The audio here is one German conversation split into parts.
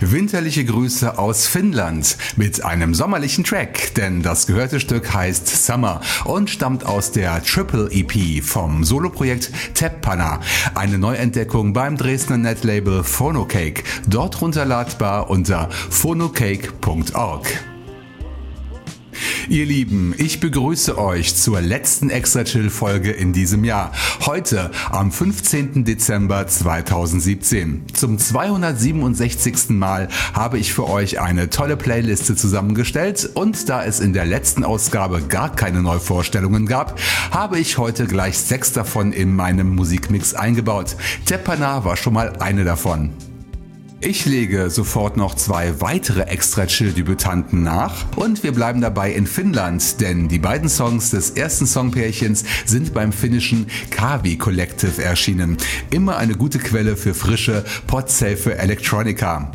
Winterliche Grüße aus Finnland mit einem sommerlichen Track, denn das gehörte Stück heißt Summer und stammt aus der Triple EP vom Soloprojekt Teppana, eine Neuentdeckung beim Dresdner Netlabel Phonocake, dort runterladbar unter phonocake.org. Ihr Lieben, ich begrüße euch zur letzten Extra Chill Folge in diesem Jahr. Heute am 15. Dezember 2017. Zum 267. Mal habe ich für euch eine tolle Playliste zusammengestellt und da es in der letzten Ausgabe gar keine Neuvorstellungen gab, habe ich heute gleich sechs davon in meinem Musikmix eingebaut. Tepana war schon mal eine davon. Ich lege sofort noch zwei weitere extra Chill-Debütanten nach und wir bleiben dabei in Finnland, denn die beiden Songs des ersten Songpärchens sind beim finnischen Kavi Collective erschienen. Immer eine gute Quelle für frische, podsafe Electronica.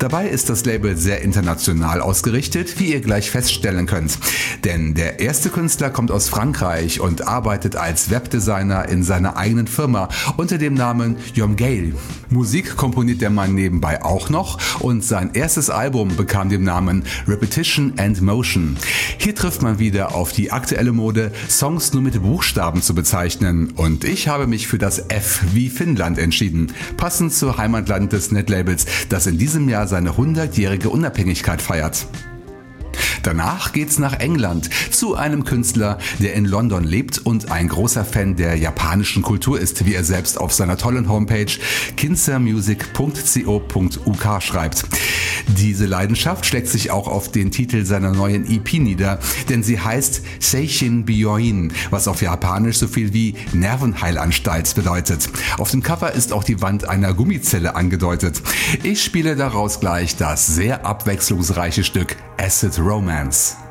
Dabei ist das Label sehr international ausgerichtet, wie ihr gleich feststellen könnt. Denn der erste Künstler kommt aus Frankreich und arbeitet als Webdesigner in seiner eigenen Firma unter dem Namen Yom Gale. Musik komponiert der Mann nebenbei auch noch und sein erstes Album bekam den Namen Repetition and Motion. Hier trifft man wieder auf die aktuelle Mode, Songs nur mit Buchstaben zu bezeichnen und ich habe mich für das F wie Finnland entschieden, passend zur Heimatland des Netlabels, das in diesem Jahr seine 100-jährige Unabhängigkeit feiert. Danach geht's nach England zu einem Künstler, der in London lebt und ein großer Fan der japanischen Kultur ist, wie er selbst auf seiner tollen Homepage kinzermusic.co.uk schreibt. Diese Leidenschaft schlägt sich auch auf den Titel seiner neuen EP nieder, denn sie heißt Seishin Byoin, was auf Japanisch so viel wie Nervenheilanstalt bedeutet. Auf dem Cover ist auch die Wand einer Gummizelle angedeutet. Ich spiele daraus gleich das sehr abwechslungsreiche Stück Acid Romance.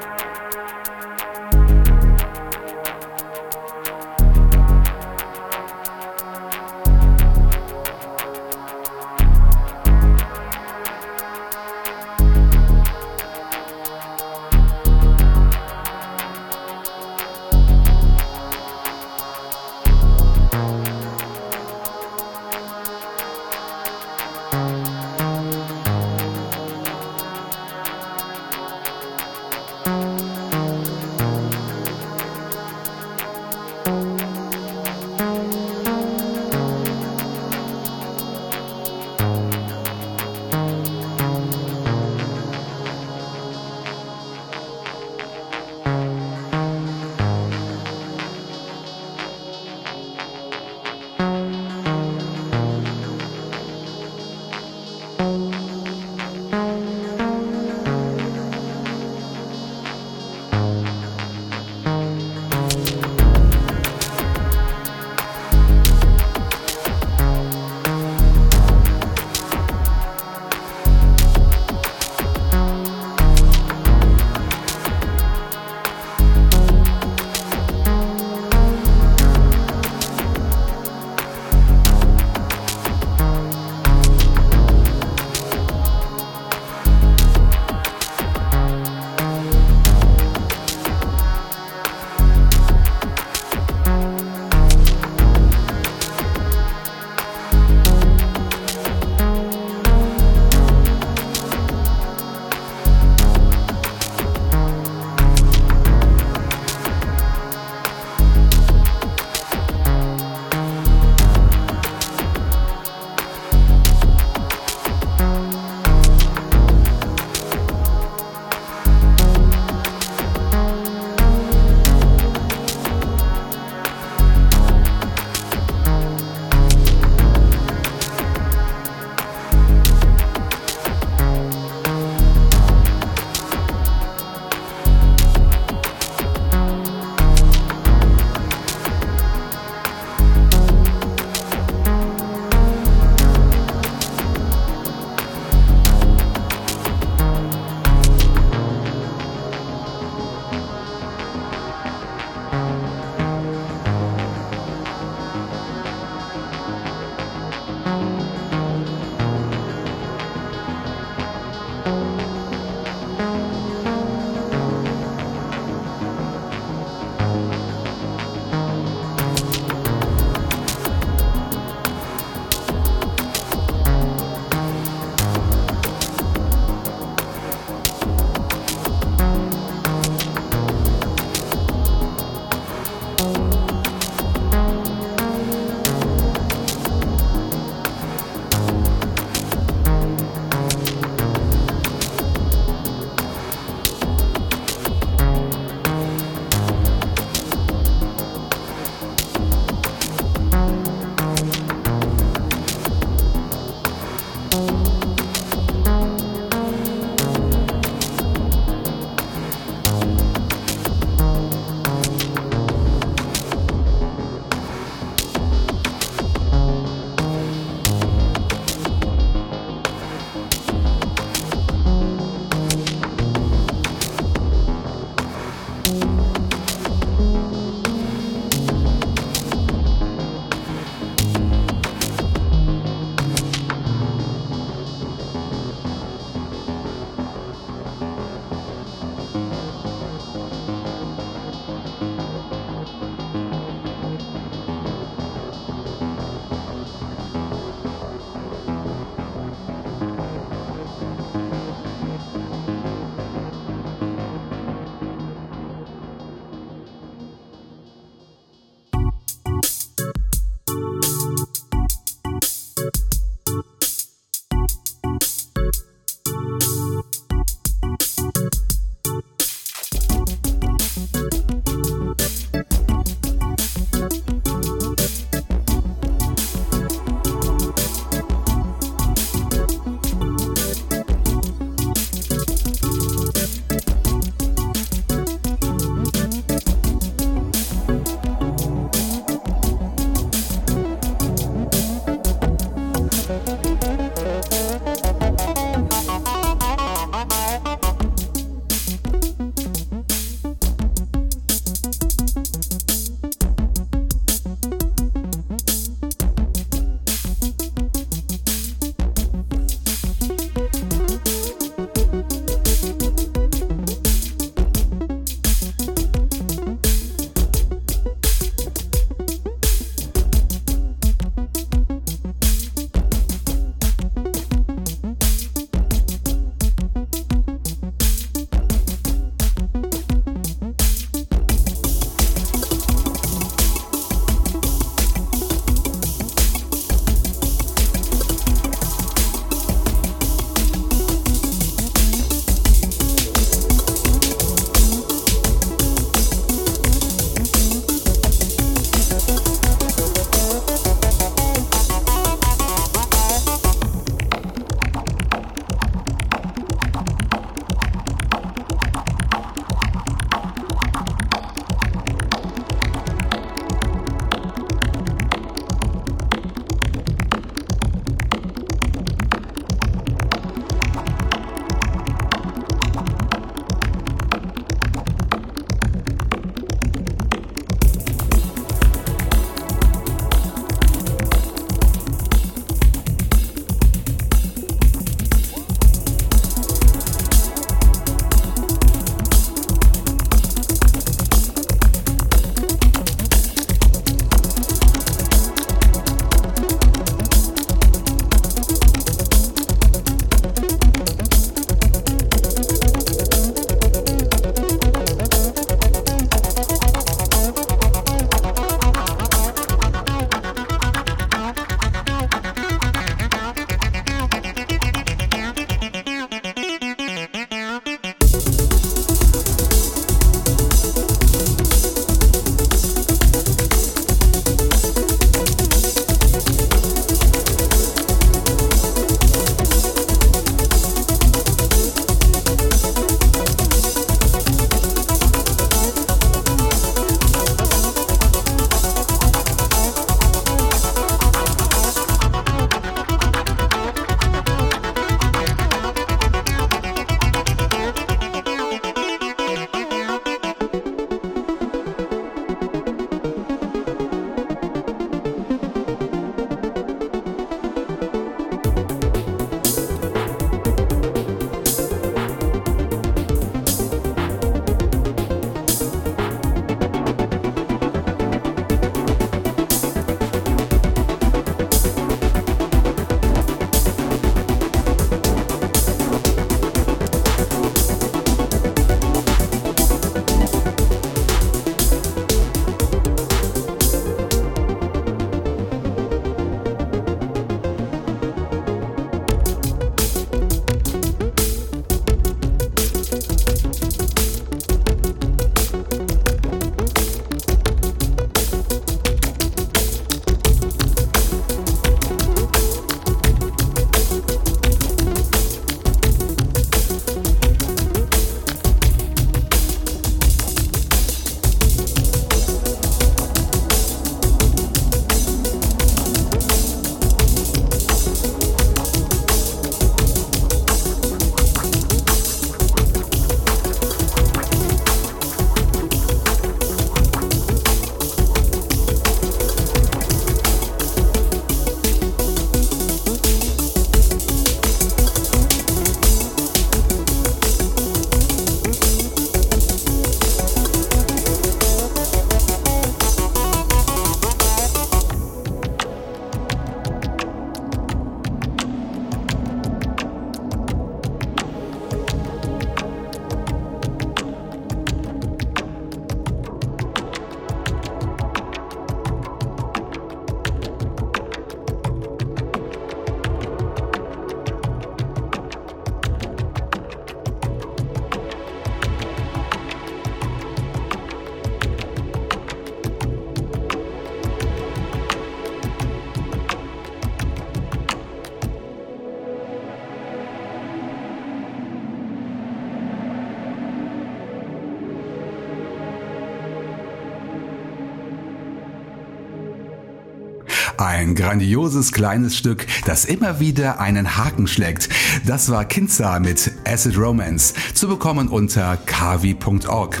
Grandioses kleines Stück, das immer wieder einen Haken schlägt. Das war Kinza mit Acid Romance, zu bekommen unter kavi.org.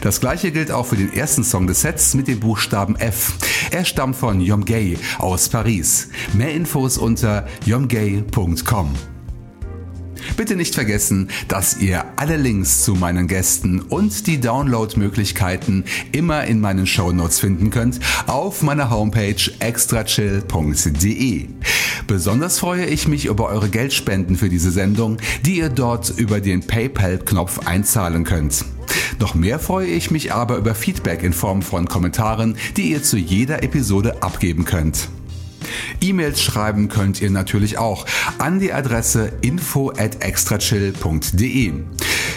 Das gleiche gilt auch für den ersten Song des Sets mit dem Buchstaben F. Er stammt von Yom Gay aus Paris. Mehr Infos unter yomgay.com. Bitte nicht vergessen, dass ihr alle Links zu meinen Gästen und die Downloadmöglichkeiten immer in meinen Shownotes finden könnt auf meiner Homepage extrachill.de. Besonders freue ich mich über eure Geldspenden für diese Sendung, die ihr dort über den PayPal-Knopf einzahlen könnt. Noch mehr freue ich mich aber über Feedback in Form von Kommentaren, die ihr zu jeder Episode abgeben könnt. E-Mails schreiben könnt ihr natürlich auch an die Adresse info at extrachill.de.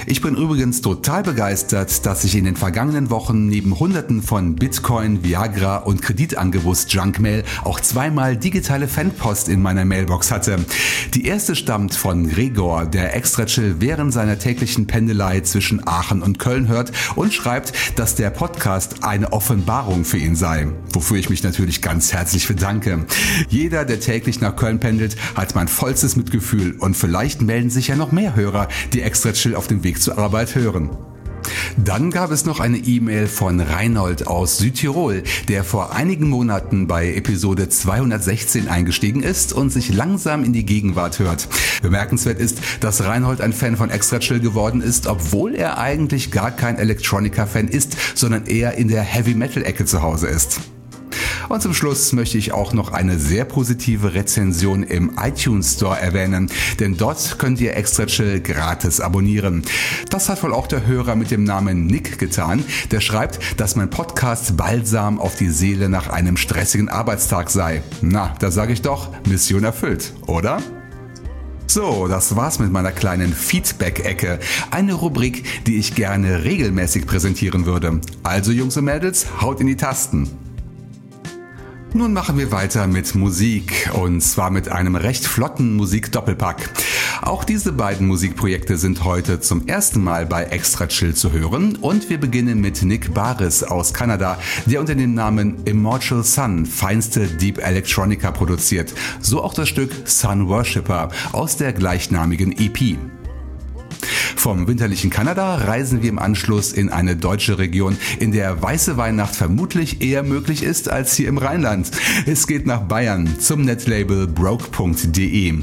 Ich bin übrigens total begeistert, dass ich in den vergangenen Wochen neben hunderten von Bitcoin, Viagra und Kreditangebots-Junkmail auch zweimal digitale Fanpost in meiner Mailbox hatte. Die erste stammt von Gregor, der extra chill während seiner täglichen Pendelei zwischen Aachen und Köln hört und schreibt, dass der Podcast eine Offenbarung für ihn sei, wofür ich mich natürlich ganz herzlich bedanke. Jeder, der täglich nach Köln pendelt, hat mein vollstes Mitgefühl und vielleicht melden sich ja noch mehr Hörer, die extra chill auf dem Weg Weg zur Arbeit hören. Dann gab es noch eine E-Mail von Reinhold aus Südtirol, der vor einigen Monaten bei Episode 216 eingestiegen ist und sich langsam in die Gegenwart hört. Bemerkenswert ist, dass Reinhold ein Fan von Extra Chill geworden ist, obwohl er eigentlich gar kein Electronica-Fan ist, sondern eher in der Heavy Metal-Ecke zu Hause ist. Und zum Schluss möchte ich auch noch eine sehr positive Rezension im iTunes Store erwähnen, denn dort könnt ihr Extra Chill gratis abonnieren. Das hat wohl auch der Hörer mit dem Namen Nick getan, der schreibt, dass mein Podcast balsam auf die Seele nach einem stressigen Arbeitstag sei. Na, da sage ich doch, Mission erfüllt, oder? So, das war's mit meiner kleinen Feedback-Ecke. Eine Rubrik, die ich gerne regelmäßig präsentieren würde. Also Jungs und Mädels, haut in die Tasten. Nun machen wir weiter mit Musik und zwar mit einem recht flotten Musikdoppelpack. Auch diese beiden Musikprojekte sind heute zum ersten Mal bei Extra Chill zu hören und wir beginnen mit Nick Baris aus Kanada, der unter dem Namen Immortal Sun feinste Deep Electronica produziert. So auch das Stück Sun Worshipper aus der gleichnamigen EP. Vom winterlichen Kanada reisen wir im Anschluss in eine deutsche Region, in der weiße Weihnacht vermutlich eher möglich ist als hier im Rheinland. Es geht nach Bayern zum Netlabel broke.de.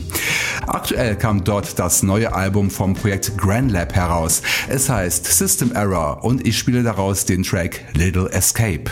Aktuell kam dort das neue Album vom Projekt Grand Lab heraus. Es heißt System Error und ich spiele daraus den Track Little Escape.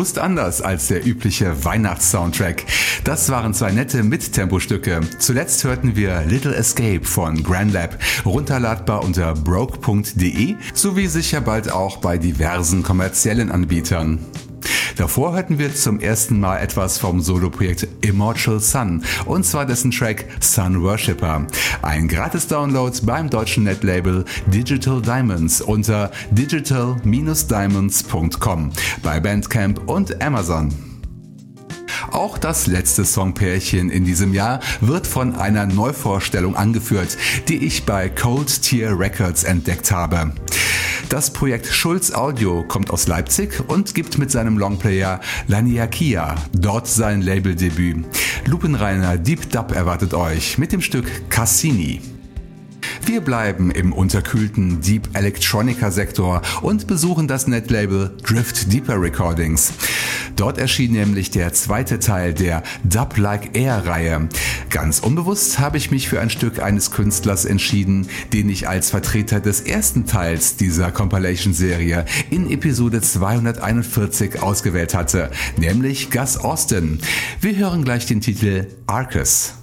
Bewusst anders als der übliche Weihnachtssoundtrack. Das waren zwei nette Mittempostücke. Zuletzt hörten wir Little Escape von Grand Lab, runterladbar unter broke.de sowie sicher bald auch bei diversen kommerziellen Anbietern. Davor hörten wir zum ersten Mal etwas vom Soloprojekt Immortal Sun und zwar dessen Track Sun Worshipper. Ein gratis Download beim deutschen Netlabel Digital Diamonds unter digital-diamonds.com bei Bandcamp und Amazon. Auch das letzte Songpärchen in diesem Jahr wird von einer Neuvorstellung angeführt, die ich bei Cold Tier Records entdeckt habe. Das Projekt Schulz Audio kommt aus Leipzig und gibt mit seinem Longplayer Laniakia dort sein Labeldebüt. Lupenreiner Deep Dub erwartet euch mit dem Stück Cassini. Wir bleiben im unterkühlten Deep Electronica Sektor und besuchen das Netlabel Drift Deeper Recordings. Dort erschien nämlich der zweite Teil der Dub Like Air Reihe. Ganz unbewusst habe ich mich für ein Stück eines Künstlers entschieden, den ich als Vertreter des ersten Teils dieser Compilation Serie in Episode 241 ausgewählt hatte, nämlich Gus Austin. Wir hören gleich den Titel Arcus.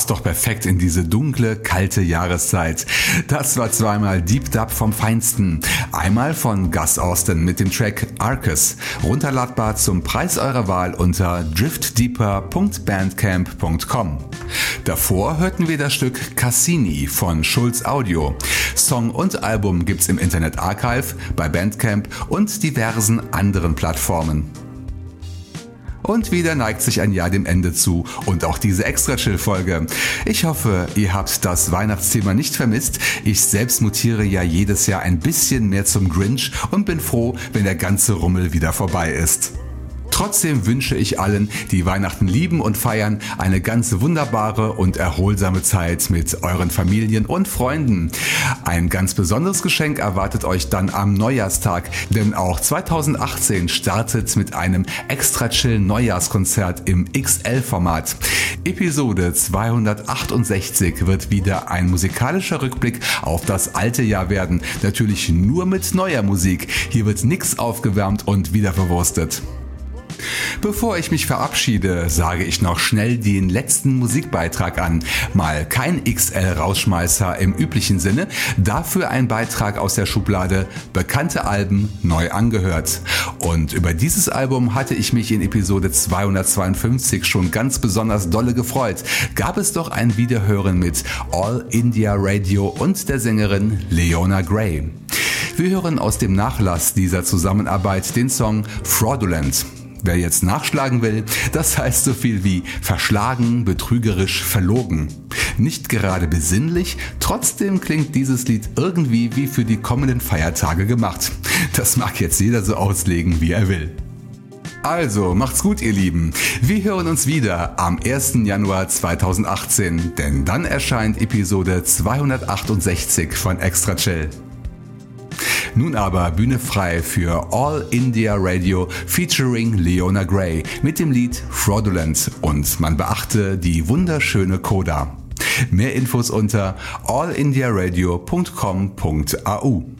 Passt doch perfekt in diese dunkle, kalte Jahreszeit. Das war zweimal Deep Dub vom Feinsten. Einmal von Gus Austin mit dem Track Arcus, runterladbar zum Preis eurer Wahl unter driftdeeper.bandcamp.com. Davor hörten wir das Stück Cassini von Schulz Audio. Song und Album gibt's im Internet Archive, bei Bandcamp und diversen anderen Plattformen. Und wieder neigt sich ein Jahr dem Ende zu und auch diese Extra-Chill-Folge. Ich hoffe, ihr habt das Weihnachtsthema nicht vermisst. Ich selbst mutiere ja jedes Jahr ein bisschen mehr zum Grinch und bin froh, wenn der ganze Rummel wieder vorbei ist. Trotzdem wünsche ich allen, die Weihnachten lieben und feiern, eine ganz wunderbare und erholsame Zeit mit euren Familien und Freunden. Ein ganz besonderes Geschenk erwartet euch dann am Neujahrstag, denn auch 2018 startet mit einem extra chill Neujahrskonzert im XL-Format. Episode 268 wird wieder ein musikalischer Rückblick auf das alte Jahr werden, natürlich nur mit neuer Musik. Hier wird nichts aufgewärmt und wieder verwurstet. Bevor ich mich verabschiede, sage ich noch schnell den letzten Musikbeitrag an. Mal kein XL-Rausschmeißer im üblichen Sinne, dafür ein Beitrag aus der Schublade Bekannte Alben neu angehört. Und über dieses Album hatte ich mich in Episode 252 schon ganz besonders dolle gefreut. Gab es doch ein Wiederhören mit All India Radio und der Sängerin Leona Gray. Wir hören aus dem Nachlass dieser Zusammenarbeit den Song Fraudulent. Wer jetzt nachschlagen will, das heißt so viel wie verschlagen, betrügerisch, verlogen. Nicht gerade besinnlich, trotzdem klingt dieses Lied irgendwie wie für die kommenden Feiertage gemacht. Das mag jetzt jeder so auslegen, wie er will. Also, macht's gut, ihr Lieben. Wir hören uns wieder am 1. Januar 2018, denn dann erscheint Episode 268 von Extra Chill. Nun aber Bühne frei für All India Radio featuring Leona Gray mit dem Lied Fraudulent und man beachte die wunderschöne Coda. Mehr Infos unter allindiaradio.com.au.